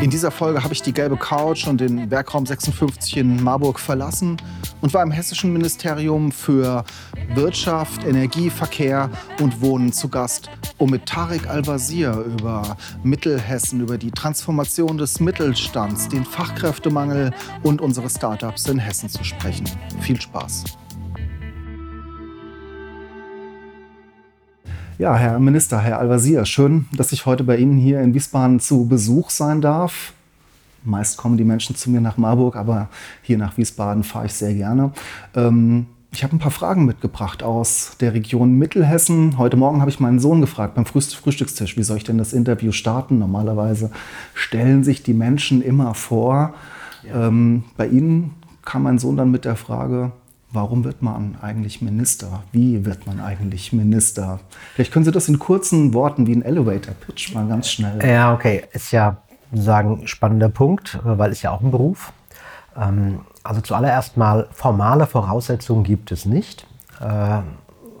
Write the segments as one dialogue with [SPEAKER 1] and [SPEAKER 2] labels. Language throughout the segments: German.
[SPEAKER 1] In dieser Folge habe ich die gelbe Couch und den Werkraum 56 in Marburg verlassen und war im hessischen Ministerium für Wirtschaft, Energie, Verkehr und Wohnen zu Gast, um mit Tarek Al-Wazir über Mittelhessen, über die Transformation des Mittelstands, den Fachkräftemangel und unsere Startups in Hessen zu sprechen. Viel Spaß. Ja, Herr Minister, Herr Al-Wazir, schön, dass ich heute bei Ihnen hier in Wiesbaden zu Besuch sein darf. Meist kommen die Menschen zu mir nach Marburg, aber hier nach Wiesbaden fahre ich sehr gerne. Ähm, ich habe ein paar Fragen mitgebracht aus der Region Mittelhessen. Heute Morgen habe ich meinen Sohn gefragt beim Frühstückstisch, wie soll ich denn das Interview starten? Normalerweise stellen sich die Menschen immer vor. Ja. Ähm, bei Ihnen kam mein Sohn dann mit der Frage, warum wird man eigentlich Minister? Wie wird man eigentlich Minister? Vielleicht können Sie das in kurzen Worten wie ein Elevator-Pitch mal ganz schnell.
[SPEAKER 2] Ja, okay. Ist ja sagen spannender Punkt, weil es ja auch ein Beruf. Ähm, also zuallererst mal formale Voraussetzungen gibt es nicht. Äh,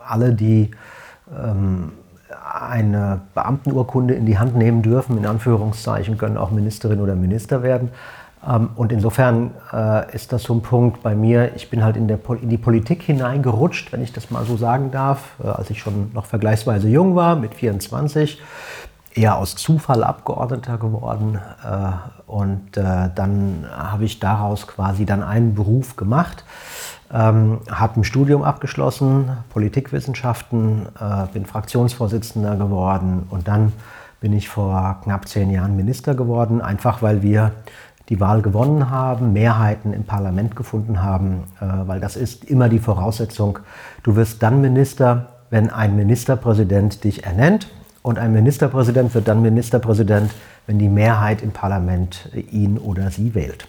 [SPEAKER 2] alle, die ähm, eine Beamtenurkunde in die Hand nehmen dürfen, in Anführungszeichen, können auch Ministerin oder Minister werden. Ähm, und insofern äh, ist das so ein Punkt bei mir, ich bin halt in, der, in die Politik hineingerutscht, wenn ich das mal so sagen darf, äh, als ich schon noch vergleichsweise jung war, mit 24, eher aus Zufall Abgeordneter geworden. Äh, und dann habe ich daraus quasi dann einen Beruf gemacht, ähm, habe ein Studium abgeschlossen, Politikwissenschaften, bin Fraktionsvorsitzender geworden und dann bin ich vor knapp zehn Jahren Minister geworden, einfach weil wir die Wahl gewonnen haben, Mehrheiten im Parlament gefunden haben, äh, weil das ist immer die Voraussetzung. Du wirst dann Minister, wenn ein Ministerpräsident dich ernennt und ein Ministerpräsident wird dann Ministerpräsident, wenn die Mehrheit im Parlament ihn oder sie wählt.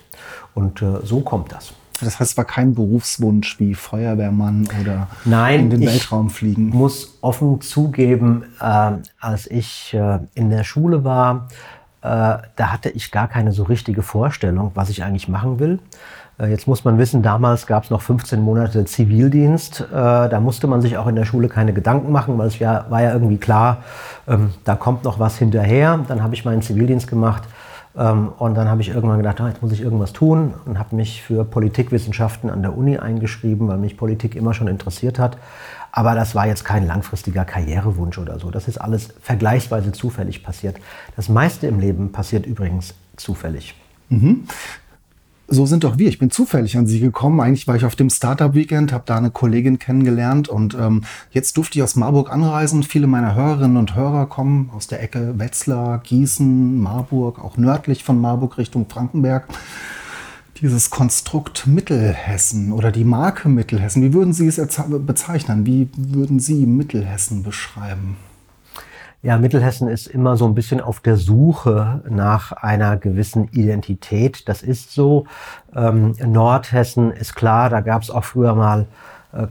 [SPEAKER 2] Und äh, so kommt das.
[SPEAKER 1] Das heißt, es war kein Berufswunsch wie Feuerwehrmann oder
[SPEAKER 2] Nein,
[SPEAKER 1] in den Weltraum fliegen.
[SPEAKER 2] Ich muss offen zugeben, äh, als ich äh, in der Schule war, äh, da hatte ich gar keine so richtige Vorstellung, was ich eigentlich machen will. Äh, jetzt muss man wissen, damals gab es noch 15 Monate Zivildienst. Äh, da musste man sich auch in der Schule keine Gedanken machen, weil es war ja irgendwie klar, ähm, da kommt noch was hinterher. Dann habe ich meinen Zivildienst gemacht ähm, und dann habe ich irgendwann gedacht, ah, jetzt muss ich irgendwas tun und habe mich für Politikwissenschaften an der Uni eingeschrieben, weil mich Politik immer schon interessiert hat. Aber das war jetzt kein langfristiger Karrierewunsch oder so. Das ist alles vergleichsweise zufällig passiert. Das meiste im Leben passiert übrigens zufällig.
[SPEAKER 1] Mhm. So sind doch wir. Ich bin zufällig an Sie gekommen. Eigentlich war ich auf dem Startup-Weekend, habe da eine Kollegin kennengelernt und ähm, jetzt durfte ich aus Marburg anreisen. Viele meiner Hörerinnen und Hörer kommen aus der Ecke Wetzlar, Gießen, Marburg, auch nördlich von Marburg Richtung Frankenberg dieses Konstrukt Mittelhessen oder die Marke Mittelhessen, wie würden Sie es bezeichnen? Wie würden Sie Mittelhessen beschreiben?
[SPEAKER 2] Ja, Mittelhessen ist immer so ein bisschen auf der Suche nach einer gewissen Identität. Das ist so. Ähm, Nordhessen ist klar, da gab es auch früher mal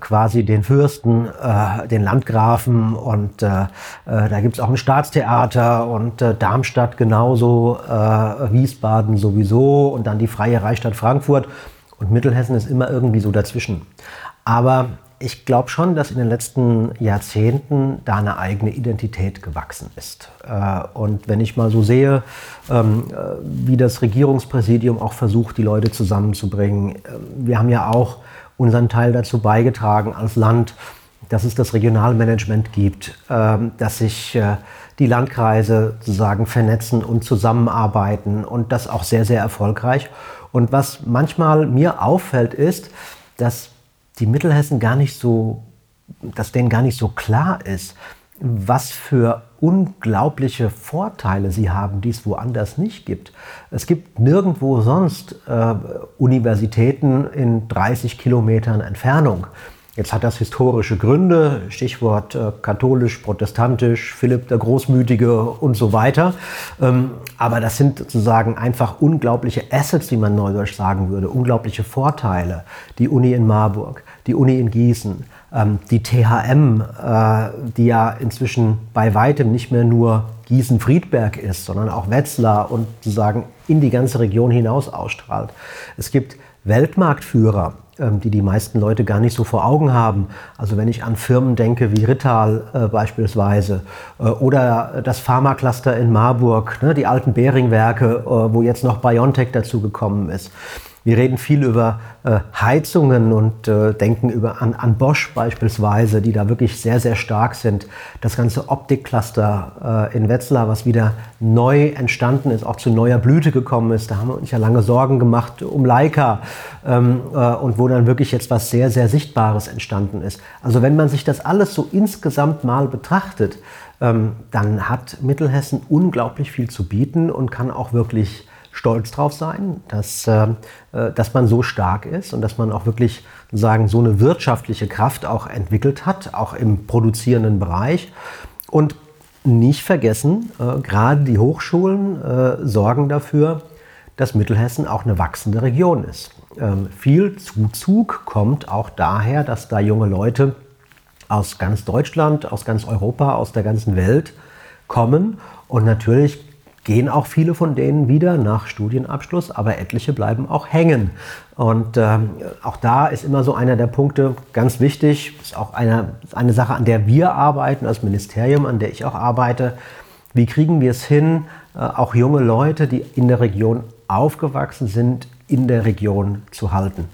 [SPEAKER 2] quasi den Fürsten, äh, den Landgrafen und äh, äh da gibt es auch ein Staatstheater und äh, Darmstadt genauso, äh, Wiesbaden sowieso und dann die Freie Reichsstadt Frankfurt und Mittelhessen ist immer irgendwie so dazwischen. Aber ich glaube schon, dass in den letzten Jahrzehnten da eine eigene Identität gewachsen ist. Und wenn ich mal so sehe, ähm, wie das Regierungspräsidium auch versucht, die Leute zusammenzubringen, wir haben ja auch unseren Teil dazu beigetragen als Land, dass es das Regionalmanagement gibt, ähm, dass sich äh, die Landkreise sozusagen vernetzen und zusammenarbeiten und das auch sehr, sehr erfolgreich. Und was manchmal mir auffällt, ist, dass die Mittelhessen gar nicht so, dass denen gar nicht so klar ist, was für unglaubliche Vorteile sie haben, die es woanders nicht gibt. Es gibt nirgendwo sonst äh, Universitäten in 30 Kilometern Entfernung. Jetzt hat das historische Gründe, Stichwort äh, katholisch, protestantisch, Philipp der Großmütige und so weiter. Ähm, aber das sind sozusagen einfach unglaubliche Assets, wie man neudeutsch sagen würde, unglaubliche Vorteile. Die Uni in Marburg, die Uni in Gießen, die THM, äh, die ja inzwischen bei weitem nicht mehr nur Gießen-Friedberg ist, sondern auch Wetzlar und sozusagen in die ganze Region hinaus ausstrahlt. Es gibt Weltmarktführer, ähm, die die meisten Leute gar nicht so vor Augen haben. Also wenn ich an Firmen denke wie Rittal äh, beispielsweise äh, oder das Pharmacluster in Marburg, ne, die alten Beringwerke, äh, wo jetzt noch BioNTech dazu gekommen ist. Wir reden viel über äh, Heizungen und äh, denken über, an, an, Bosch beispielsweise, die da wirklich sehr, sehr stark sind. Das ganze Optikcluster äh, in Wetzlar, was wieder neu entstanden ist, auch zu neuer Blüte gekommen ist. Da haben wir uns ja lange Sorgen gemacht um Leica ähm, äh, und wo dann wirklich jetzt was sehr, sehr Sichtbares entstanden ist. Also wenn man sich das alles so insgesamt mal betrachtet, ähm, dann hat Mittelhessen unglaublich viel zu bieten und kann auch wirklich stolz drauf sein, dass, äh, äh, dass man so stark ist und dass man auch wirklich sagen, so eine wirtschaftliche Kraft auch entwickelt hat, auch im produzierenden Bereich. Und nicht vergessen, äh, gerade die Hochschulen äh, sorgen dafür, dass Mittelhessen auch eine wachsende Region ist. Ähm, viel Zuzug kommt auch daher, dass da junge Leute aus ganz Deutschland, aus ganz Europa, aus der ganzen Welt kommen und natürlich gehen auch viele von denen wieder nach Studienabschluss, aber etliche bleiben auch hängen. Und ähm, auch da ist immer so einer der Punkte ganz wichtig, ist auch eine, eine Sache, an der wir arbeiten, als Ministerium, an der ich auch arbeite. Wie kriegen wir es hin, äh, auch junge Leute, die in der Region aufgewachsen sind, in der Region zu halten?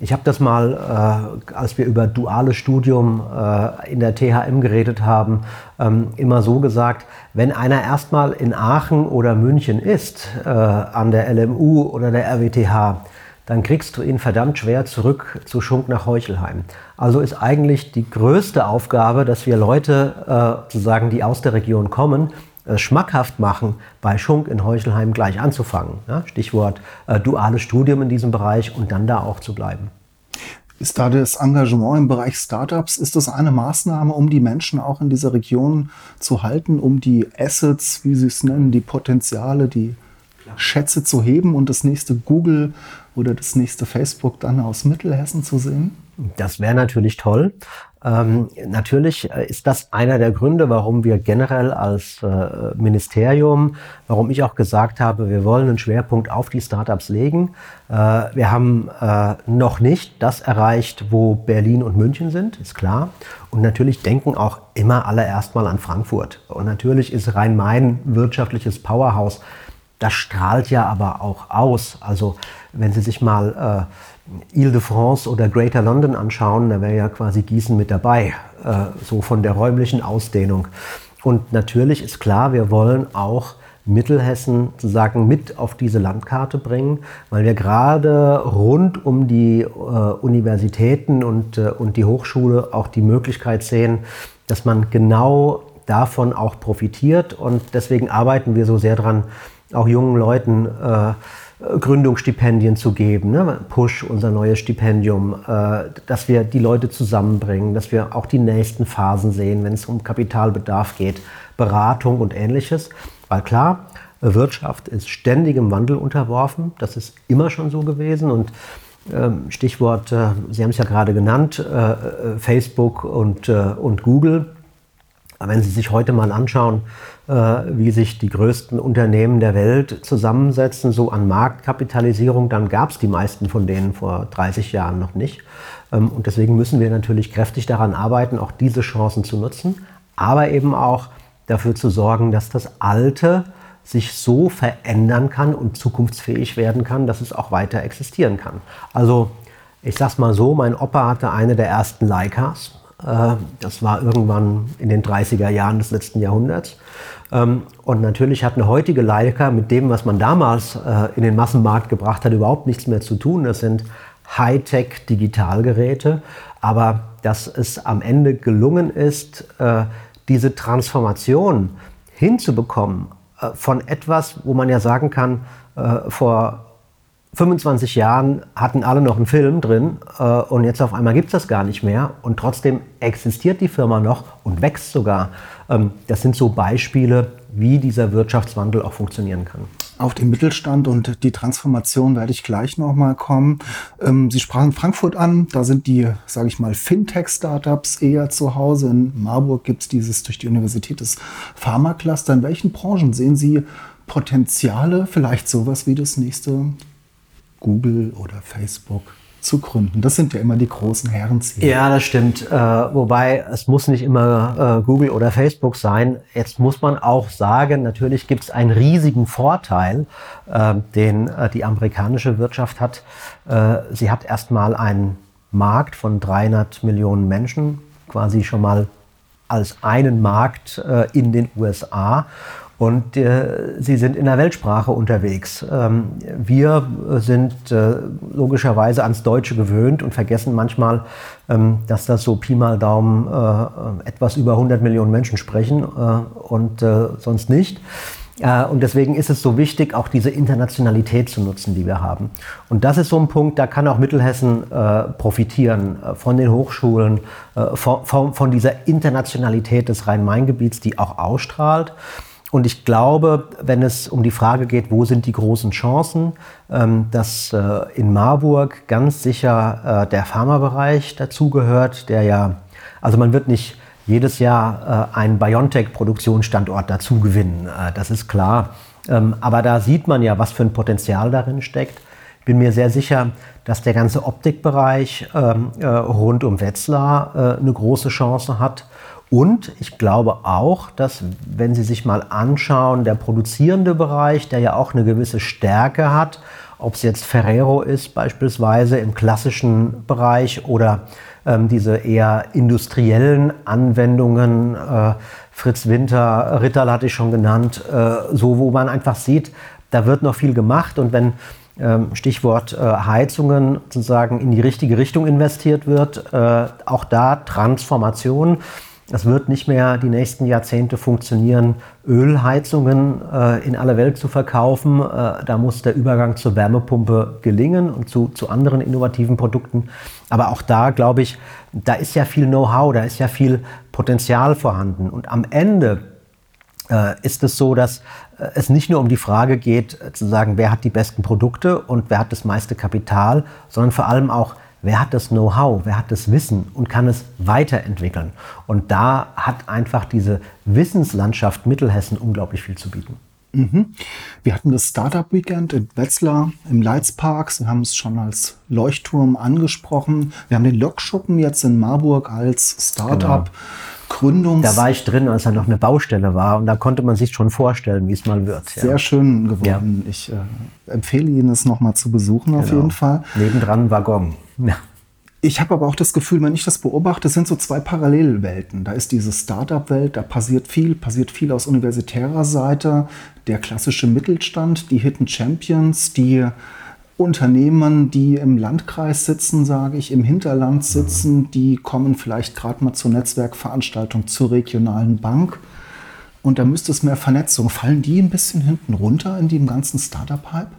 [SPEAKER 2] Ich habe das mal, äh, als wir über duales Studium äh, in der THM geredet haben, ähm, immer so gesagt, wenn einer erstmal in Aachen oder München ist, äh, an der LMU oder der RWTH, dann kriegst du ihn verdammt schwer zurück zu Schunk nach Heuchelheim. Also ist eigentlich die größte Aufgabe, dass wir Leute, äh, sozusagen, die aus der Region kommen, schmackhaft machen, bei Schunk in Heuchelheim gleich anzufangen. Ja? Stichwort äh, duales Studium in diesem Bereich und dann da auch zu bleiben.
[SPEAKER 1] Ist da das Engagement im Bereich Startups, ist das eine Maßnahme, um die Menschen auch in dieser Region zu halten, um die Assets, wie Sie es nennen, die Potenziale, die Schätze zu heben und das nächste Google oder das nächste Facebook dann aus Mittelhessen zu sehen?
[SPEAKER 2] Das wäre natürlich toll. Ähm, natürlich äh, ist das einer der Gründe, warum wir generell als äh, Ministerium, warum ich auch gesagt habe, wir wollen einen Schwerpunkt auf die Startups legen. Äh, wir haben äh, noch nicht das erreicht, wo Berlin und München sind, ist klar. Und natürlich denken auch immer alle erstmal an Frankfurt. Und natürlich ist Rhein-Main wirtschaftliches Powerhouse. Das strahlt ja aber auch aus. Also wenn Sie sich mal äh, Ile-de-France oder Greater London anschauen, da wäre ja quasi Gießen mit dabei, äh, so von der räumlichen Ausdehnung. Und natürlich ist klar, wir wollen auch Mittelhessen sozusagen mit auf diese Landkarte bringen, weil wir gerade rund um die äh, Universitäten und, äh, und die Hochschule auch die Möglichkeit sehen, dass man genau davon auch profitiert. Und deswegen arbeiten wir so sehr dran, auch jungen Leuten äh, Gründungsstipendien zu geben, ne? Push, unser neues Stipendium, äh, dass wir die Leute zusammenbringen, dass wir auch die nächsten Phasen sehen, wenn es um Kapitalbedarf geht, Beratung und ähnliches. Weil klar, Wirtschaft ist ständigem Wandel unterworfen, das ist immer schon so gewesen und ähm, Stichwort, äh, Sie haben es ja gerade genannt, äh, äh Facebook und, äh, und Google. Wenn Sie sich heute mal anschauen, äh, wie sich die größten Unternehmen der Welt zusammensetzen, so an Marktkapitalisierung, dann gab es die meisten von denen vor 30 Jahren noch nicht. Ähm, und deswegen müssen wir natürlich kräftig daran arbeiten, auch diese Chancen zu nutzen, aber eben auch dafür zu sorgen, dass das Alte sich so verändern kann und zukunftsfähig werden kann, dass es auch weiter existieren kann. Also ich sag's mal so, mein Opa hatte eine der ersten Leicas. Äh, das war irgendwann in den 30er Jahren des letzten Jahrhunderts. Ähm, und natürlich hat eine heutige Leica mit dem, was man damals äh, in den Massenmarkt gebracht hat, überhaupt nichts mehr zu tun. Das sind Hightech-Digitalgeräte. Aber dass es am Ende gelungen ist, äh, diese Transformation hinzubekommen von etwas, wo man ja sagen kann, vor 25 Jahren hatten alle noch einen Film drin äh, und jetzt auf einmal gibt es das gar nicht mehr und trotzdem existiert die Firma noch und wächst sogar. Ähm, das sind so Beispiele, wie dieser Wirtschaftswandel auch funktionieren kann.
[SPEAKER 1] Auf den Mittelstand und die Transformation werde ich gleich nochmal kommen. Ähm, Sie sprachen Frankfurt an, da sind die, sage ich mal, Fintech-Startups eher zu Hause. In Marburg gibt es dieses durch die Universität des Pharma-Cluster. In welchen Branchen sehen Sie Potenziale, vielleicht sowas wie das nächste Google oder Facebook? zu gründen. Das sind ja immer die großen Herrenziele.
[SPEAKER 2] Ja, das stimmt. Äh, wobei es muss nicht immer äh, Google oder Facebook sein. Jetzt muss man auch sagen, natürlich gibt es einen riesigen Vorteil, äh, den die amerikanische Wirtschaft hat. Äh, sie hat erstmal einen Markt von 300 Millionen Menschen, quasi schon mal als einen Markt äh, in den USA. Und äh, sie sind in der Weltsprache unterwegs. Ähm, wir sind äh, logischerweise ans Deutsche gewöhnt und vergessen manchmal, ähm, dass das so Pi mal Daumen äh, etwas über 100 Millionen Menschen sprechen äh, und äh, sonst nicht. Äh, und deswegen ist es so wichtig, auch diese Internationalität zu nutzen, die wir haben. Und das ist so ein Punkt, da kann auch Mittelhessen äh, profitieren äh, von den Hochschulen, äh, von, von, von, dieser Internationalität des Rhein-Main-Gebiets, die auch ausstrahlt. Und ich glaube, wenn es um die Frage geht, wo sind die großen Chancen, ähm, dass äh, in Marburg ganz sicher äh, der Pharmabereich dazugehört, der ja, also man wird nicht jedes Jahr äh, einen BioNTech-Produktionsstandort dazu gewinnen, das ist klar. Ähm, aber da sieht man ja, was für ein Potenzial darin steckt. Ich bin mir sehr sicher, dass der ganze Optikbereich ähm, äh, rund um Wetzlar eine große Chance hat. Und ich glaube auch, dass wenn Sie sich mal anschauen, der produzierende Bereich, der ja auch eine gewisse Stärke hat, ob es jetzt Ferrero ist beispielsweise im klassischen Bereich oder ähm, diese eher industriellen Anwendungen, äh, Fritz Winter, Ritterl hatte ich schon genannt, äh, so wo man einfach sieht, da wird noch viel gemacht. Und wenn ähm, Stichwort äh, Heizungen sozusagen in die richtige Richtung investiert wird, äh, auch da Transformation es wird nicht mehr die nächsten Jahrzehnte funktionieren, Ölheizungen äh, in aller Welt zu verkaufen. Äh, da muss der Übergang zur Wärmepumpe gelingen und zu, zu anderen innovativen Produkten. Aber auch da, glaube ich, da ist ja viel Know-how, da ist ja viel Potenzial vorhanden. Und am Ende äh, ist es so, dass äh, es nicht nur um die Frage geht, äh, zu sagen, wer hat die besten Produkte und wer hat das meiste Kapital, sondern vor allem auch, Wer hat das Know-how, wer hat das Wissen und kann es weiterentwickeln? Und da hat einfach diese Wissenslandschaft Mittelhessen unglaublich viel zu bieten.
[SPEAKER 1] Mhm. Wir hatten das Startup Weekend in Wetzlar im Leitzpark. Sie haben es schon als Leuchtturm angesprochen. Wir haben den Lokschuppen jetzt in Marburg als Startup. Genau. Gründungs
[SPEAKER 2] da war ich drin, als er noch eine Baustelle war und da konnte man sich schon vorstellen, wie es mal wird.
[SPEAKER 1] Sehr ja. schön geworden. Ja. Ich äh, empfehle Ihnen es nochmal zu besuchen genau. auf jeden Fall.
[SPEAKER 2] Nebendran Waggon. Ja.
[SPEAKER 1] Ich habe aber auch das Gefühl, wenn ich das beobachte, sind so zwei Parallelwelten. Da ist diese Startup-Welt, da passiert viel, passiert viel aus universitärer Seite. Der klassische Mittelstand, die Hidden Champions, die Unternehmen, die im Landkreis sitzen, sage ich, im Hinterland sitzen, die kommen vielleicht gerade mal zur Netzwerkveranstaltung zur regionalen Bank. Und da müsste es mehr Vernetzung. Fallen die ein bisschen hinten runter in dem ganzen Startup-Hype?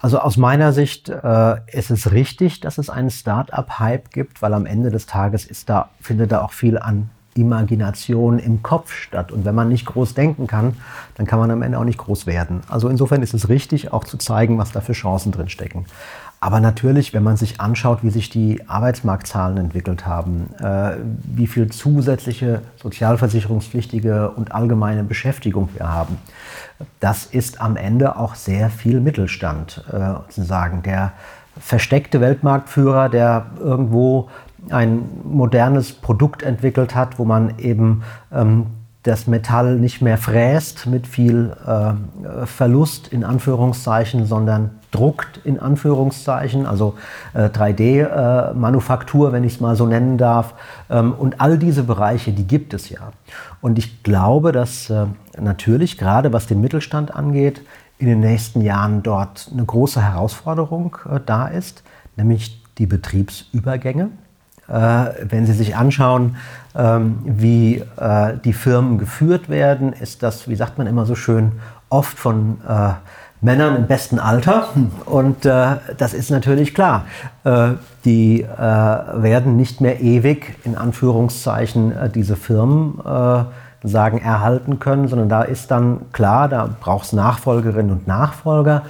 [SPEAKER 2] Also aus meiner Sicht äh, ist es richtig, dass es einen Start-up-Hype gibt, weil am Ende des Tages ist da, findet da auch viel an Imagination im Kopf statt. Und wenn man nicht groß denken kann, dann kann man am Ende auch nicht groß werden. Also insofern ist es richtig, auch zu zeigen, was da für Chancen drin stecken. Aber natürlich, wenn man sich anschaut, wie sich die Arbeitsmarktzahlen entwickelt haben, äh, wie viel zusätzliche sozialversicherungspflichtige und allgemeine Beschäftigung wir haben, das ist am Ende auch sehr viel Mittelstand, äh, sozusagen. Der versteckte Weltmarktführer, der irgendwo ein modernes Produkt entwickelt hat, wo man eben ähm, das Metall nicht mehr fräst mit viel äh, Verlust in Anführungszeichen, sondern druckt in Anführungszeichen, also äh, 3D-Manufaktur, äh, wenn ich es mal so nennen darf. Ähm, und all diese Bereiche, die gibt es ja. Und ich glaube, dass äh, natürlich gerade was den Mittelstand angeht, in den nächsten Jahren dort eine große Herausforderung äh, da ist, nämlich die Betriebsübergänge. Äh, wenn Sie sich anschauen, ähm, wie äh, die Firmen geführt werden, ist das, wie sagt man immer so schön, oft von Männern im besten Alter. Und äh, das ist natürlich klar. Äh, die äh, werden nicht mehr ewig, in Anführungszeichen, äh, diese Firmen äh, sagen, erhalten können, sondern da ist dann klar, da braucht es Nachfolgerinnen und Nachfolger.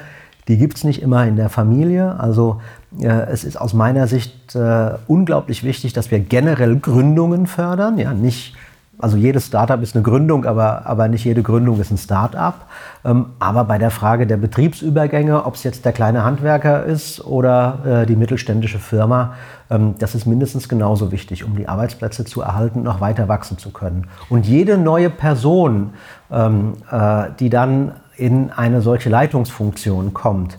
[SPEAKER 2] Die gibt es nicht immer in der Familie. Also äh, es ist aus meiner Sicht unglaublich wichtig, dass wir generell Gründungen fördern, ja, nicht also jedes Startup ist eine Gründung, aber, aber nicht jede Gründung ist ein Startup. Ähm, aber bei der Frage der Betriebsübergänge, ob es jetzt der kleine Handwerker ist oder äh, die mittelständische Firma, ähm, das ist mindestens genauso wichtig, um die Arbeitsplätze zu erhalten und noch weiter wachsen zu können. Und jede neue Person, ähm, äh, die dann in eine solche Leitungsfunktion kommt,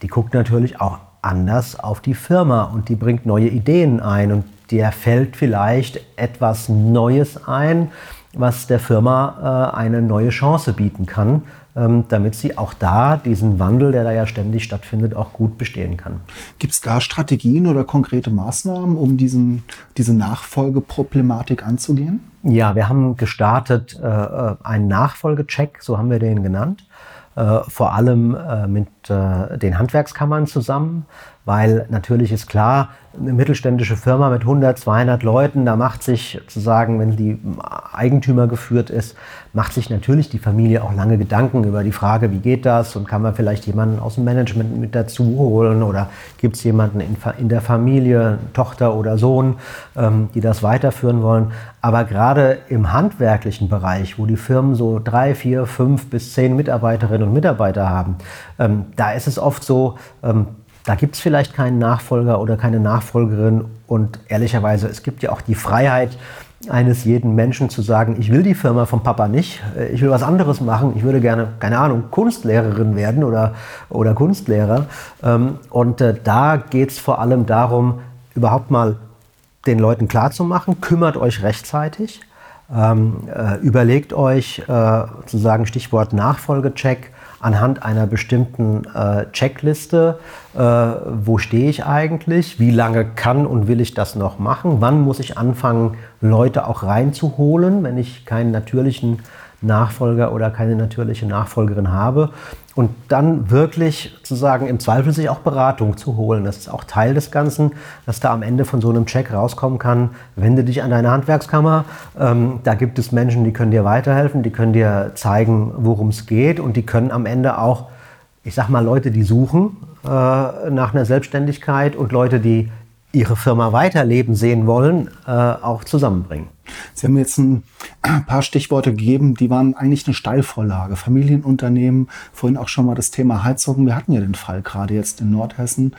[SPEAKER 2] die guckt natürlich auch anders auf die Firma und die bringt neue Ideen ein und dir fällt vielleicht etwas Neues ein, was der Firma äh, eine neue Chance bieten kann, ähm, damit sie auch da diesen Wandel, der da ja ständig stattfindet, auch gut bestehen kann.
[SPEAKER 1] Gibt es da Strategien oder konkrete Maßnahmen, um diesen, diese Nachfolgeproblematik anzugehen?
[SPEAKER 2] Ja, wir haben gestartet äh, äh einen Nachfolgecheck, so haben wir den genannt. Äh, vor allem äh, mit äh, den Handwerkskammern zusammen, weil natürlich ist klar, eine mittelständische Firma mit 100, 200 Leuten, da macht sich sozusagen, wenn die Eigentümer geführt ist, macht sich natürlich die Familie auch lange Gedanken über die Frage, wie geht das und kann man vielleicht jemanden aus dem Management mit dazu holen oder gibt es jemanden in, in, der Familie, Tochter oder Sohn, ähm, die das weiterführen wollen. Aber gerade im handwerklichen Bereich, wo die Firmen so drei, vier, fünf bis zehn Mitarbeiterinnen und Mitarbeiter haben, ähm, da ist es oft so, ähm, da gibt es vielleicht keinen Nachfolger oder keine Nachfolgerin. Und ehrlicherweise, es gibt ja auch die Freiheit eines jeden Menschen zu sagen, ich will die Firma vom Papa nicht, äh, ich will was anderes machen, ich würde gerne, keine Ahnung, Kunstlehrerin werden oder, oder Kunstlehrer. Ähm, und äh, da geht es vor allem darum, überhaupt mal den Leuten klarzumachen, kümmert euch rechtzeitig, ähm, äh, überlegt euch, sozusagen Stichwort Nachfolgecheck, anhand einer bestimmten äh, Checkliste, äh, wo stehe ich eigentlich, wie lange kann und will ich das noch machen, wann muss ich anfangen, Leute auch reinzuholen, wenn ich keinen natürlichen Nachfolger oder keine natürliche Nachfolgerin habe. Und dann wirklich zu sagen, im Zweifel sich auch Beratung zu holen. Das ist auch Teil des Ganzen, dass da am Ende von so einem Check rauskommen kann, wende dich an deine Handwerkskammer. Ähm, da gibt es Menschen, die können dir weiterhelfen, die können dir zeigen, worum es geht und die können am Ende auch, ich sag mal, Leute, die suchen äh, nach einer Selbstständigkeit und Leute, die ihre Firma weiterleben sehen wollen, äh, auch zusammenbringen.
[SPEAKER 1] Sie haben jetzt ein paar Stichworte gegeben, die waren eigentlich eine Steilvorlage. Familienunternehmen, vorhin auch schon mal das Thema Heizung. Wir hatten ja den Fall gerade jetzt in Nordhessen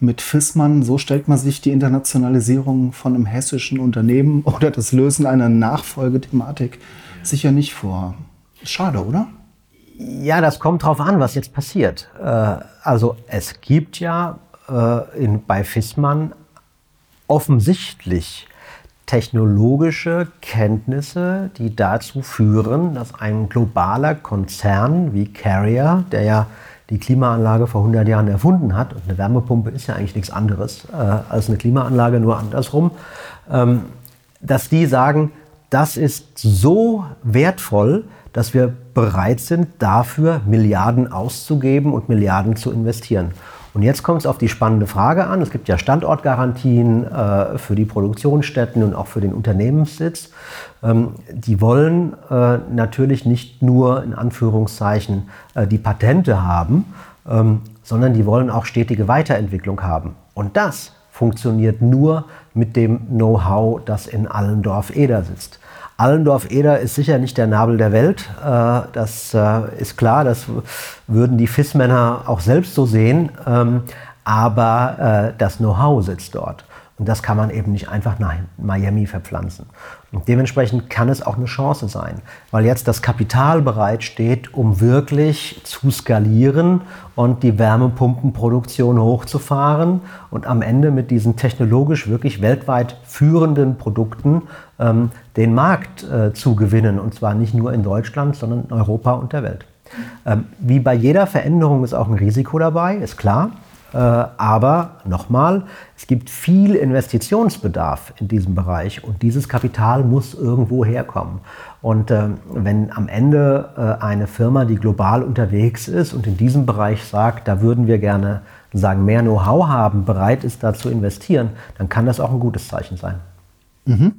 [SPEAKER 1] mit Fissmann. So stellt man sich die Internationalisierung von einem hessischen Unternehmen oder das Lösen einer Nachfolgethematik sicher nicht vor. Schade, oder?
[SPEAKER 2] Ja, das kommt drauf an, was jetzt passiert. Äh, also es gibt ja äh, in, bei Fissmann offensichtlich technologische Kenntnisse, die dazu führen, dass ein globaler Konzern wie Carrier, der ja die Klimaanlage vor 100 Jahren erfunden hat, und eine Wärmepumpe ist ja eigentlich nichts anderes äh, als eine Klimaanlage, nur andersrum, ähm, dass die sagen, das ist so wertvoll, dass wir bereit sind, dafür Milliarden auszugeben und Milliarden zu investieren. Und jetzt kommt es auf die spannende Frage an. Es gibt ja Standortgarantien äh, für die Produktionsstätten und auch für den Unternehmenssitz. Ähm, die wollen äh, natürlich nicht nur in Anführungszeichen äh, die Patente haben, ähm, sondern die wollen auch stetige Weiterentwicklung haben. Und das funktioniert nur mit dem Know-how, das in Allendorf-Eder sitzt. Allendorf-Eder ist sicher nicht der Nabel der Welt. Äh, das äh, ist klar, das würden die FIS-Männer auch selbst so sehen. Ähm, aber äh, das Know-how sitzt dort. Und das kann man eben nicht einfach nach Miami verpflanzen. Und dementsprechend kann es auch eine Chance sein, weil jetzt das Kapital bereitsteht, um wirklich zu skalieren und die Wärmepumpenproduktion hochzufahren und am Ende mit diesen technologisch wirklich weltweit führenden Produkten ähm, den Markt äh, zu gewinnen. Und zwar nicht nur in Deutschland, sondern in Europa und der Welt. Ähm, wie bei jeder Veränderung ist auch ein Risiko dabei, ist klar. Äh, aber nochmal, es gibt viel Investitionsbedarf in diesem Bereich und dieses Kapital muss irgendwo herkommen. Und äh, wenn am Ende äh, eine Firma, die global unterwegs ist und in diesem Bereich sagt, da würden wir gerne sagen, mehr Know-how haben, bereit ist, da zu investieren, dann kann das auch ein gutes Zeichen sein.
[SPEAKER 1] Mhm.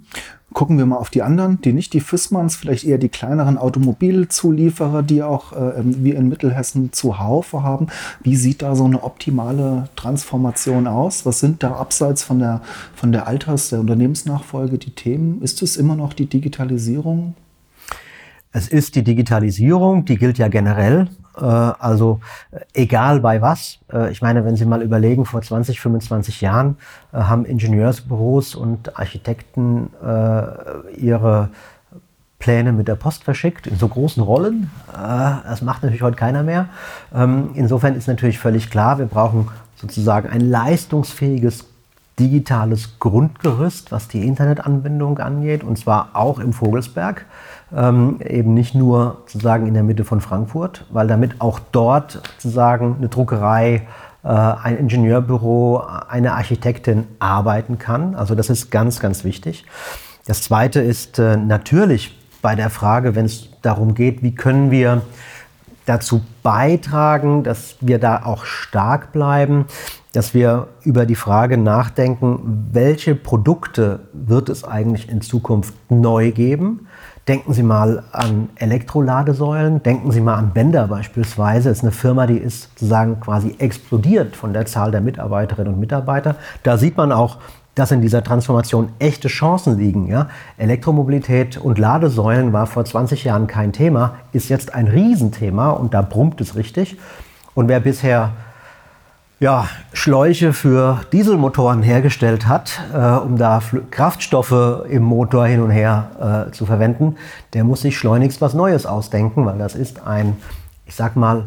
[SPEAKER 1] Gucken wir mal auf die anderen, die nicht die Fissmanns, vielleicht eher die kleineren Automobilzulieferer, die auch äh, wir in Mittelhessen zuhaufe haben. Wie sieht da so eine optimale Transformation aus? Was sind da abseits von der, von der Alters-, der Unternehmensnachfolge die Themen? Ist es immer noch die Digitalisierung?
[SPEAKER 2] Es ist die Digitalisierung, die gilt ja generell. Äh, also egal bei was. Äh, ich meine, wenn Sie mal überlegen, vor 20, 25 Jahren äh, haben Ingenieursbüros und Architekten ihre Pläne mit der Post verschickt, in so großen Rollen. Das macht natürlich heute keiner mehr. Ähm, insofern ist natürlich völlig klar, wir brauchen sozusagen ein leistungsfähiges digitales Grundgerüst, was die Internetanbindung angeht, und zwar auch im Vogelsberg ähm, eben nicht nur sozusagen in der Mitte von Frankfurt, weil damit auch dort sozusagen eine Druckerei, äh, ein Ingenieurbüro, eine Architektin arbeiten kann. Also das ist ganz, ganz wichtig. Das Zweite ist äh, natürlich bei der Frage, wenn es darum geht, wie können wir dazu beitragen, dass wir da auch stark bleiben, dass wir über die Frage nachdenken, welche Produkte wird es eigentlich in Zukunft neu geben? Denken Sie mal an Elektroladesäulen, denken Sie mal an Bender beispielsweise. Das ist eine Firma, die ist sozusagen quasi explodiert von der Zahl der Mitarbeiterinnen und Mitarbeiter. Da sieht man auch, dass in dieser Transformation echte Chancen liegen. Ja? Elektromobilität und Ladesäulen war vor 20 Jahren kein Thema, ist jetzt ein Riesenthema und da brummt es richtig. Und wer bisher ja, Schläuche für Dieselmotoren hergestellt hat, äh, um da Kraftstoffe im Motor hin und her äh, zu verwenden, der muss sich schleunigst was Neues ausdenken, weil das ist ein, ich sag mal,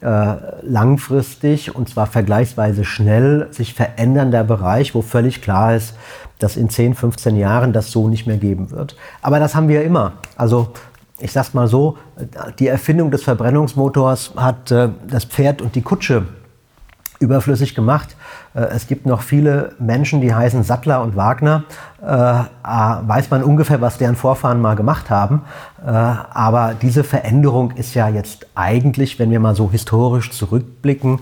[SPEAKER 2] äh, langfristig und zwar vergleichsweise schnell sich verändernder Bereich, wo völlig klar ist, dass in 10, 15 Jahren das so nicht mehr geben wird. Aber das haben wir immer. Also ich sag's mal so, die Erfindung des Verbrennungsmotors hat äh, das Pferd und die Kutsche überflüssig gemacht. Äh, es gibt noch viele Menschen, die heißen Sattler und Wagner. Äh, weiß man ungefähr, was deren Vorfahren mal gemacht haben. Äh, aber diese Veränderung ist ja jetzt eigentlich, wenn wir mal so historisch zurückblicken,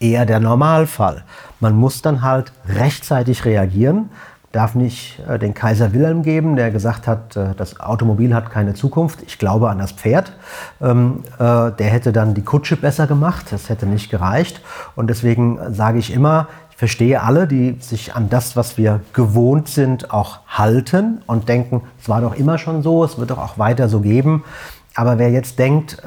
[SPEAKER 2] eher der Normalfall. Man muss dann halt rechtzeitig reagieren darf nicht äh, den Kaiser Wilhelm geben, der gesagt hat, äh, das Automobil hat keine Zukunft. Ich glaube an das Pferd. Ähm, äh, der hätte dann die Kutsche besser gemacht. Das hätte nicht gereicht. Und deswegen sage ich immer, ich verstehe alle, die sich an das, was wir gewohnt sind, auch halten und denken, es war doch immer schon so, es wird doch auch weiter so geben. Aber wer jetzt denkt,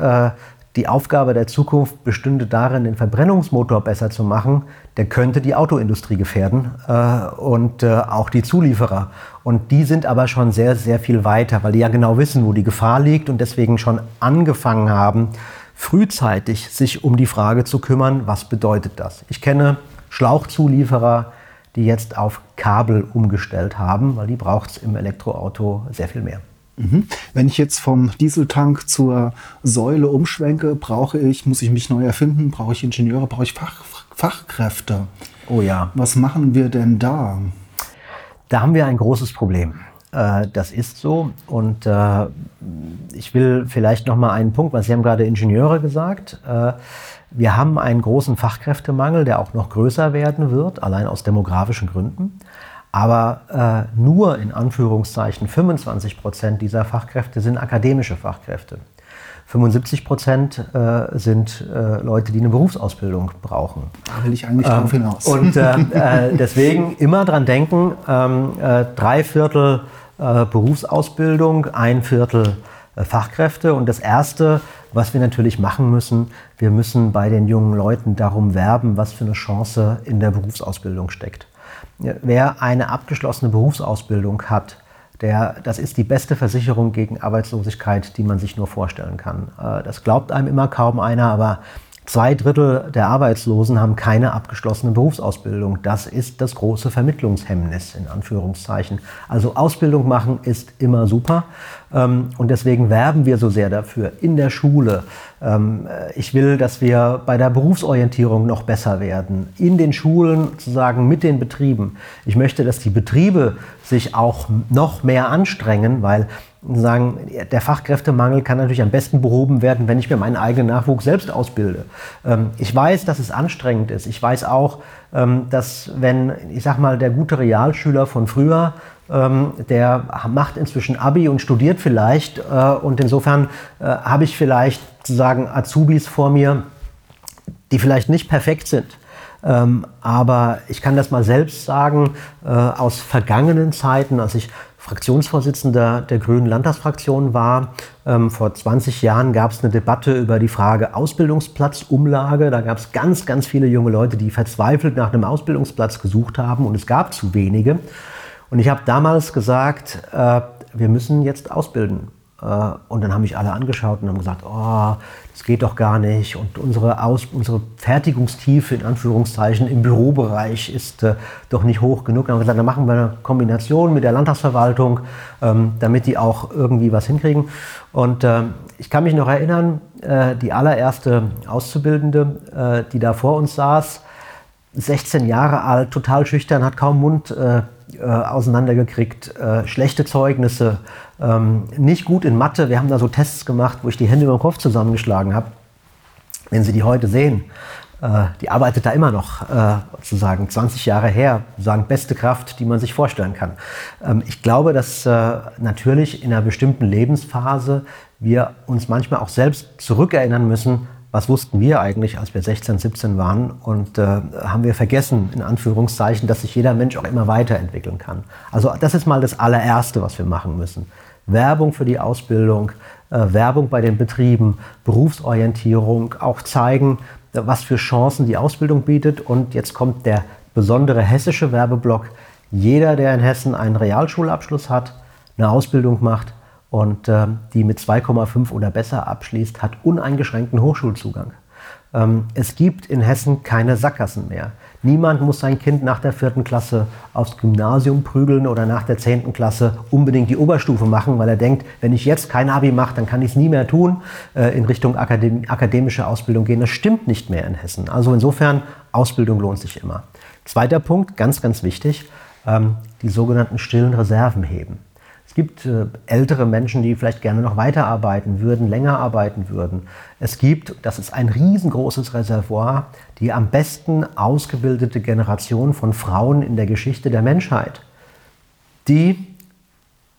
[SPEAKER 2] die Aufgabe der Zukunft bestünde darin, den Verbrennungsmotor besser zu machen, der könnte die Autoindustrie gefährden äh, und äh, auch die Zulieferer. Und die sind aber schon sehr, sehr viel weiter, weil die ja genau wissen, wo die Gefahr liegt und deswegen schon angefangen haben, frühzeitig sich um die Frage zu kümmern, was bedeutet das. Ich kenne Schlauchzulieferer, die jetzt auf Kabel umgestellt haben, weil die braucht es im Elektroauto sehr viel mehr.
[SPEAKER 1] Mhm. Wenn ich jetzt vom Dieseltank zur Säule umschwenke, brauche ich, muss ich mich neu erfinden, brauche ich Ingenieure, brauche ich Fach, Fachkräfte.
[SPEAKER 2] Oh ja.
[SPEAKER 1] Was machen wir denn da?
[SPEAKER 2] Da haben wir ein großes Problem. Äh, das ist so. Und äh, ich will vielleicht noch mal einen Punkt, weil Sie haben gerade Ingenieure gesagt. Äh, wir haben einen großen Fachkräftemangel, der auch noch größer werden wird, allein aus demografischen Gründen. Aber äh, nur in Anführungszeichen 25 Prozent dieser Fachkräfte sind akademische Fachkräfte. 75 Prozent äh, sind äh, Leute, die eine Berufsausbildung brauchen.
[SPEAKER 1] Da will ich eigentlich ähm, darauf hinaus.
[SPEAKER 2] Und äh, äh, deswegen immer dran denken, ähm, äh, drei Viertel Berufsausbildung, ein Viertel Fachkräfte. Und das Erste, was wir natürlich machen müssen, wir müssen bei den jungen Leuten darum werben, was für eine Chance in der Berufsausbildung steckt. Wer eine abgeschlossene Berufsausbildung hat, der, das ist die beste Versicherung gegen Arbeitslosigkeit, die man sich nur vorstellen kann. Äh, das glaubt einem immer kaum einer, aber zwei Drittel der Arbeitslosen haben keine abgeschlossene Berufsausbildung. Das ist das große Vermittlungshemmnis in Anführungszeichen. Also Ausbildung machen ist immer super. Ähm, und deswegen werben wir so sehr dafür in der Schule. Ähm, ich will, dass wir bei der Berufsorientierung noch besser werden, in den Schulen sozusagen mit den Betrieben. Ich möchte, dass die Betriebe sich auch noch mehr anstrengen, weil sagen, der Fachkräftemangel kann natürlich am besten behoben werden, wenn ich mir meinen eigenen Nachwuchs selbst ausbilde. Ähm, ich weiß, dass es anstrengend ist. Ich weiß auch, dass wenn, ich sag mal, der gute Realschüler von früher, ähm, der macht inzwischen Abi und studiert vielleicht äh, und insofern äh, habe ich vielleicht sozusagen Azubis vor mir, die vielleicht nicht perfekt sind. aber ich kann das mal selbst sagen, äh, aus vergangenen Zeiten, als ich Fraktionsvorsitzender der Grünen Landtagsfraktion war. Ähm, vor 20 Jahren gab es eine Debatte über die Frage Ausbildungsplatzumlage. Da gab es ganz, ganz viele junge Leute, die verzweifelt nach einem Ausbildungsplatz gesucht haben und es gab zu wenige. Und ich habe damals gesagt, äh, wir müssen jetzt ausbilden. Äh, und dann haben mich alle angeschaut und haben gesagt, oh, das geht doch gar nicht. Und unsere, Aus unsere Fertigungstiefe in Anführungszeichen im Bürobereich ist äh, doch nicht hoch genug. Dann haben wir gesagt, dann machen wir eine Kombination mit der Landtagsverwaltung, ähm, damit die auch irgendwie was hinkriegen. Und äh, ich kann mich noch erinnern, äh, die allererste Auszubildende, äh, die da vor uns saß, 16 Jahre alt, total schüchtern, hat kaum Mund äh, äh, auseinandergekriegt, äh, schlechte Zeugnisse, ähm, nicht gut in Mathe. Wir haben da so Tests gemacht, wo ich die Hände über den Kopf zusammengeschlagen habe. Wenn Sie die heute sehen, äh, die arbeitet da immer noch, äh, sozusagen 20 Jahre her, sagen beste Kraft, die man sich vorstellen kann. Ähm, ich glaube, dass äh, natürlich in einer bestimmten Lebensphase wir uns manchmal auch selbst zurückerinnern müssen, was wussten wir eigentlich, als wir 16, 17 waren und äh, haben wir vergessen, in Anführungszeichen, dass sich jeder Mensch auch immer weiterentwickeln kann. Also das ist mal das allererste, was wir machen müssen. Werbung für die Ausbildung, äh, Werbung bei den Betrieben, Berufsorientierung, auch zeigen, was für Chancen die Ausbildung bietet. Und jetzt kommt der besondere hessische Werbeblock. Jeder, der in Hessen einen Realschulabschluss hat, eine Ausbildung macht, und äh, die mit 2,5 oder besser abschließt, hat uneingeschränkten Hochschulzugang. Ähm, es gibt in Hessen keine Sackgassen mehr. Niemand muss sein Kind nach der vierten Klasse aufs Gymnasium prügeln oder nach der zehnten Klasse unbedingt die Oberstufe machen, weil er denkt, wenn ich jetzt kein Abi mache, dann kann ich es nie mehr tun, äh, in Richtung Akadem akademische Ausbildung gehen. Das stimmt nicht mehr in Hessen. Also insofern, Ausbildung lohnt sich immer. Zweiter Punkt, ganz, ganz wichtig, ähm, die sogenannten stillen Reserven heben gibt äh, ältere Menschen, die vielleicht gerne noch weiterarbeiten würden, länger arbeiten würden. Es gibt, das ist ein riesengroßes Reservoir, die am besten ausgebildete Generation von Frauen in der Geschichte der Menschheit, die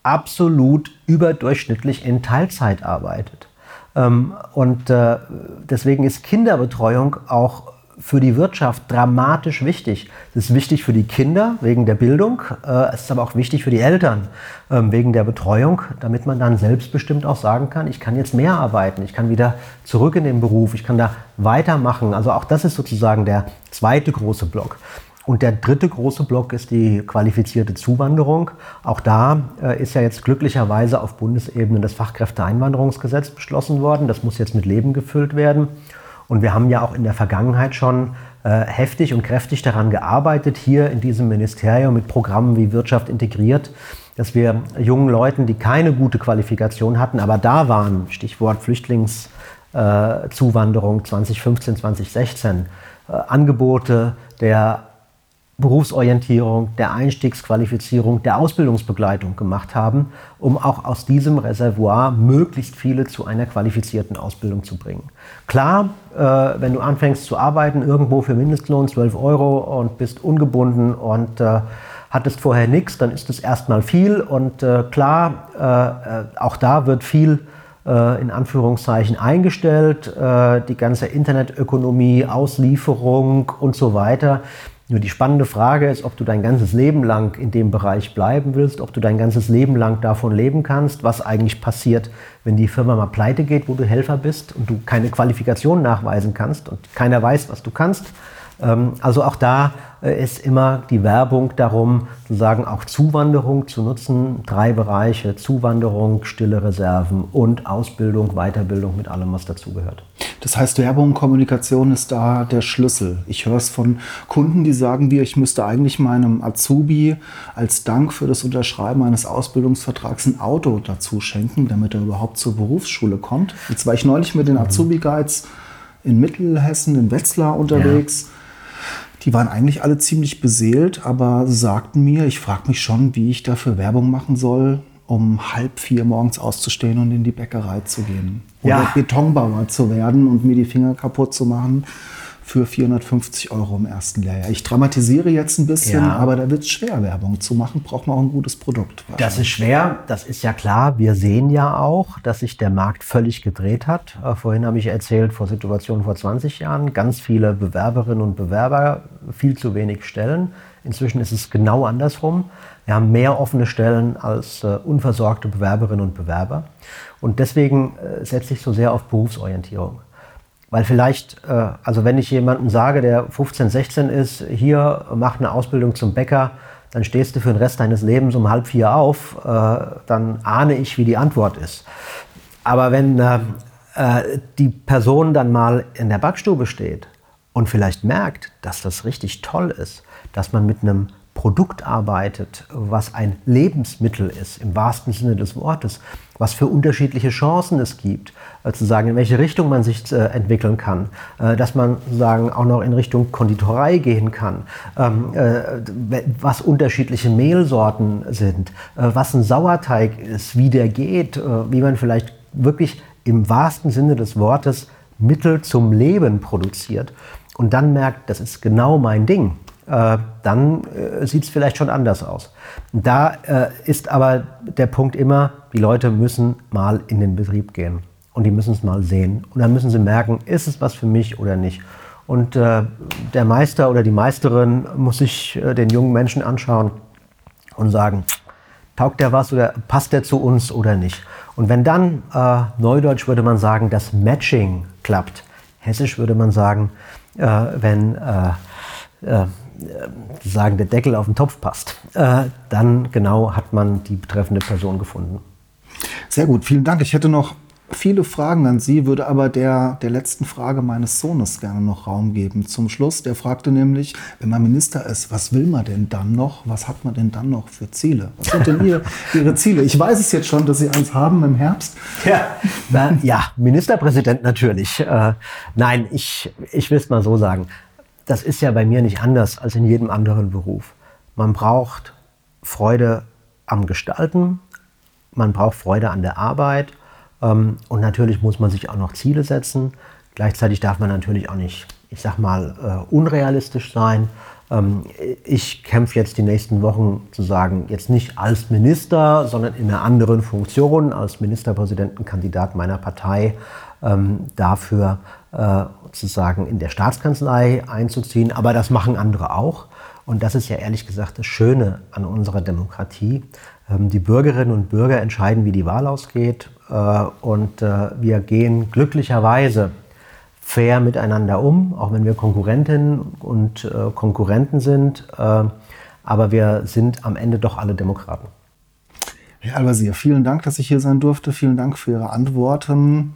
[SPEAKER 2] absolut überdurchschnittlich in Teilzeit arbeitet. Ähm, und äh, deswegen ist Kinderbetreuung auch für die Wirtschaft dramatisch wichtig. Es ist wichtig für die Kinder wegen der Bildung, äh, es ist aber auch wichtig für die Eltern ähm, wegen der Betreuung, damit man dann selbstbestimmt auch sagen kann, ich kann jetzt mehr arbeiten, ich kann wieder zurück in den Beruf, ich kann da weitermachen. Also auch das ist sozusagen der zweite große Block. Und der dritte große Block ist die qualifizierte Zuwanderung. Auch da äh, ist ja jetzt glücklicherweise auf Bundesebene das Fachkräfteeinwanderungsgesetz beschlossen worden. Das muss jetzt mit Leben gefüllt werden. Und wir haben ja auch in der Vergangenheit schon äh, heftig und kräftig daran gearbeitet, hier in diesem Ministerium mit Programmen wie Wirtschaft integriert, dass wir jungen Leuten, die keine gute Qualifikation hatten, aber da waren, Stichwort Flüchtlingszuwanderung äh, 2015, 2016, äh, Angebote der Berufsorientierung, der Einstiegsqualifizierung, der Ausbildungsbegleitung gemacht haben, um auch aus diesem Reservoir möglichst viele zu einer qualifizierten Ausbildung zu bringen. Klar, äh, wenn du anfängst zu arbeiten, irgendwo für Mindestlohn 12 Euro und bist ungebunden und äh, hattest vorher nichts, dann ist es erstmal viel und äh, klar, äh, äh, auch da wird viel äh, in Anführungszeichen eingestellt, die ganze Internetökonomie, Auslieferung und so weiter nur die spannende Frage ist, ob du dein ganzes Leben lang in dem Bereich bleiben willst, ob du dein ganzes Leben lang davon leben kannst, was eigentlich passiert, wenn die Firma mal pleite geht, wo du Helfer bist und du keine Qualifikation nachweisen kannst und keiner weiß, was du kannst. Ähm, also auch da äh, ist immer die Werbung darum, sozusagen auch Zuwanderung zu nutzen. Drei Bereiche, Zuwanderung, stille Reserven und Ausbildung, Weiterbildung mit allem, was dazugehört.
[SPEAKER 1] Das heißt, Werbung und Kommunikation ist da der Schlüssel. Ich höre es von Kunden, die sagen mir, ich müsste eigentlich meinem Azubi als Dank für das Unterschreiben eines Ausbildungsvertrags ein Auto dazu schenken, damit er überhaupt zur Berufsschule kommt. Jetzt war ich neulich mit den Azubi-Guides in Mittelhessen, in Wetzlar unterwegs. Ja die waren eigentlich alle ziemlich beseelt, aber sagten mir, ich frage mich schon, wie ich dafür Werbung machen soll, um halb vier morgens auszustehen und in die Bäckerei zu gehen. Oder ja. Betonbauer zu werden und mir die Finger kaputt zu machen für 450 Euro im ersten Lehrjahr. Ich dramatisiere jetzt ein bisschen, ja. aber da wird es schwer, Werbung zu machen. Braucht man auch ein gutes Produkt.
[SPEAKER 2] Das ist schwer, das ist ja klar. Wir sehen ja auch, dass sich der Markt völlig gedreht hat. Äh, vorhin habe ich erzählt, vor Situationen vor 20 Jahren, ganz viele Bewerberinnen und Bewerber, viel zu wenig Stellen. Inzwischen ist es genau andersrum. Wir haben mehr offene Stellen als äh, unversorgte Bewerberinnen und Bewerber. Und deswegen äh, setze ich so sehr auf Berufsorientierung. Weil vielleicht, äh, also wenn ich jemandem sage, der 15, 16 ist, hier macht eine Ausbildung zum Bäcker, dann stehst du für den Rest deines Lebens um halb vier auf, äh, dann ahne ich, wie die Antwort ist. Aber wenn äh, die Person dann mal in der Backstube steht und vielleicht merkt, dass das richtig toll ist, dass man mit einem Produkt arbeitet, was ein Lebensmittel ist, im wahrsten Sinne des Wortes, was für unterschiedliche Chancen es gibt, äh, zu sagen, in welche Richtung man sich äh, entwickeln kann, äh, dass man sagen auch noch in Richtung Konditorei gehen kann, ähm, äh, was unterschiedliche Mehlsorten sind, was ein Sauerteig ist, wie der geht, wie man vielleicht wirklich im wahrsten Sinne des Wortes Mittel zum Leben produziert und dann merkt, das ist genau mein Ding dann sieht es vielleicht schon anders aus. Da ist aber der Punkt immer, die Leute müssen mal in den Betrieb gehen und die müssen es mal sehen. Und dann müssen sie merken, ist es was für mich oder nicht. Und äh, der Meister oder die Meisterin muss sich äh, den jungen Menschen anschauen und sagen, taugt der was oder passt der zu uns oder nicht. Und wenn dann, äh, neudeutsch würde man sagen, das Matching klappt, hessisch würde man sagen, wenn äh, sagen, der Deckel auf den Topf passt, äh, dann genau hat man die betreffende Person gefunden.
[SPEAKER 1] Sehr gut, vielen Dank. Ich hätte noch viele Fragen an Sie, würde aber der, der letzten Frage meines Sohnes gerne noch Raum geben. Zum Schluss, der fragte nämlich, wenn man Minister ist, was will man denn dann noch? Was hat man denn dann noch für Ziele? Was sind denn Ihre, Ihre Ziele? Ich weiß es jetzt schon, dass Sie eins haben im Herbst.
[SPEAKER 2] Ja, na, ja Ministerpräsident natürlich. Äh, nein, ich, ich will es mal so sagen das ist ja bei mir nicht anders als in jedem anderen Beruf. Man braucht Freude am Gestalten, man braucht Freude an der Arbeit ähm, und natürlich muss man sich auch noch Ziele setzen. Gleichzeitig darf man natürlich auch nicht, ich sag mal, äh, unrealistisch sein. Ähm, ich kämpfe jetzt die nächsten Wochen zu sagen, jetzt nicht als Minister, sondern in einer anderen Funktion, als Ministerpräsidentenkandidat meiner Partei ähm, dafür äh, sozusagen in der Staatskanzlei einzuziehen. Aber das machen andere auch. Und das ist ja ehrlich gesagt das Schöne an unserer Demokratie. Ähm, die Bürgerinnen und Bürger entscheiden, wie die Wahl ausgeht. Äh, und äh, wir gehen glücklicherweise fair miteinander um, auch wenn wir Konkurrentinnen und äh, Konkurrenten sind. Aber wir sind am Ende doch alle Demokraten.
[SPEAKER 1] Herr Al-Wazir, vielen Dank, dass ich hier sein durfte. Vielen Dank für Ihre Antworten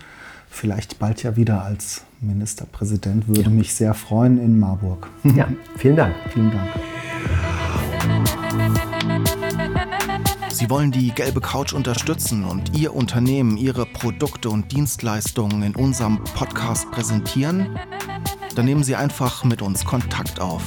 [SPEAKER 1] vielleicht bald ja wieder als Ministerpräsident. Würde ja. mich sehr freuen in Marburg.
[SPEAKER 2] Ja, vielen Dank.
[SPEAKER 1] Vielen Dank.
[SPEAKER 3] Sie wollen die gelbe Couch unterstützen und Ihr Unternehmen, Ihre Produkte und Dienstleistungen in unserem Podcast präsentieren? Dann nehmen Sie einfach mit uns Kontakt auf